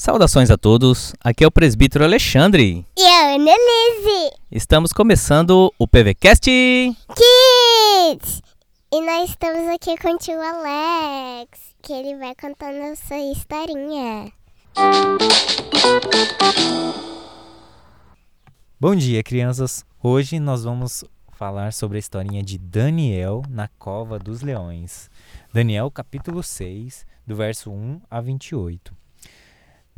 Saudações a todos, aqui é o presbítero Alexandre. E a Ana Lise Estamos começando o PVCast. Kids! E nós estamos aqui com o tio Alex, que ele vai contar nossa historinha. Bom dia, crianças. Hoje nós vamos falar sobre a historinha de Daniel na cova dos leões. Daniel, capítulo 6, do verso 1 a 28.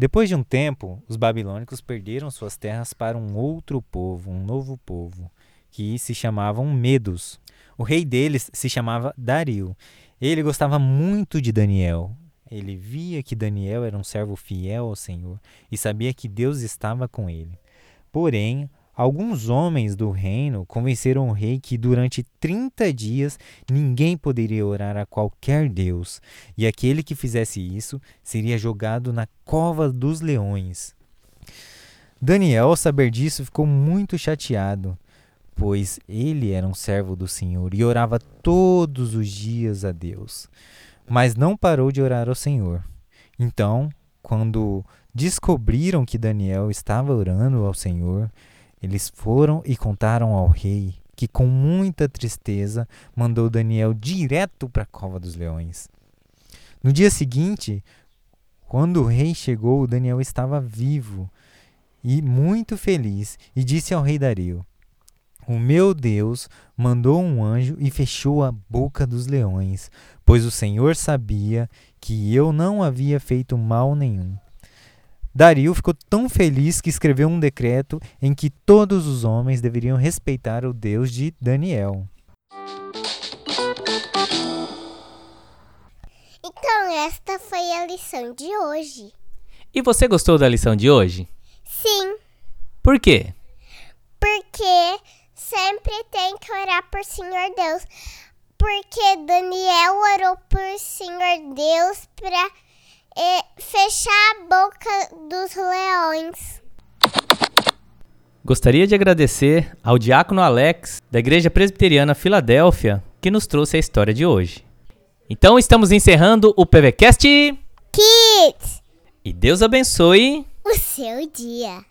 Depois de um tempo, os babilônicos perderam suas terras para um outro povo, um novo povo, que se chamavam Medos. O rei deles se chamava Dario. Ele gostava muito de Daniel. Ele via que Daniel era um servo fiel ao Senhor e sabia que Deus estava com ele. Porém, alguns homens do reino convenceram o rei que durante 30 dias ninguém poderia orar a qualquer Deus, e aquele que fizesse isso seria jogado na cova dos leões. Daniel, ao saber disso, ficou muito chateado, pois ele era um servo do Senhor e orava todos os dias a Deus, mas não parou de orar ao Senhor. Então, quando descobriram que Daniel estava orando ao Senhor, eles foram e contaram ao rei, que com muita tristeza mandou Daniel direto para a cova dos leões. No dia seguinte, quando o rei chegou, Daniel estava vivo e muito feliz e disse ao rei Dario: O meu Deus mandou um anjo e fechou a boca dos leões, pois o Senhor sabia que eu não havia feito mal nenhum. Dario ficou tão feliz que escreveu um decreto em que todos os homens deveriam respeitar o Deus de Daniel. Então, esta foi a lição de hoje. E você gostou da lição de hoje? Sim, Por quê? porque sempre tem que orar por Senhor Deus. Porque Daniel orou por Senhor Deus para fechar a boca dos leões. Gostaria de agradecer ao diácono Alex, da Igreja Presbiteriana Filadélfia, que nos trouxe a história de hoje. Então estamos encerrando o PVCast Kids, e Deus abençoe. o seu dia.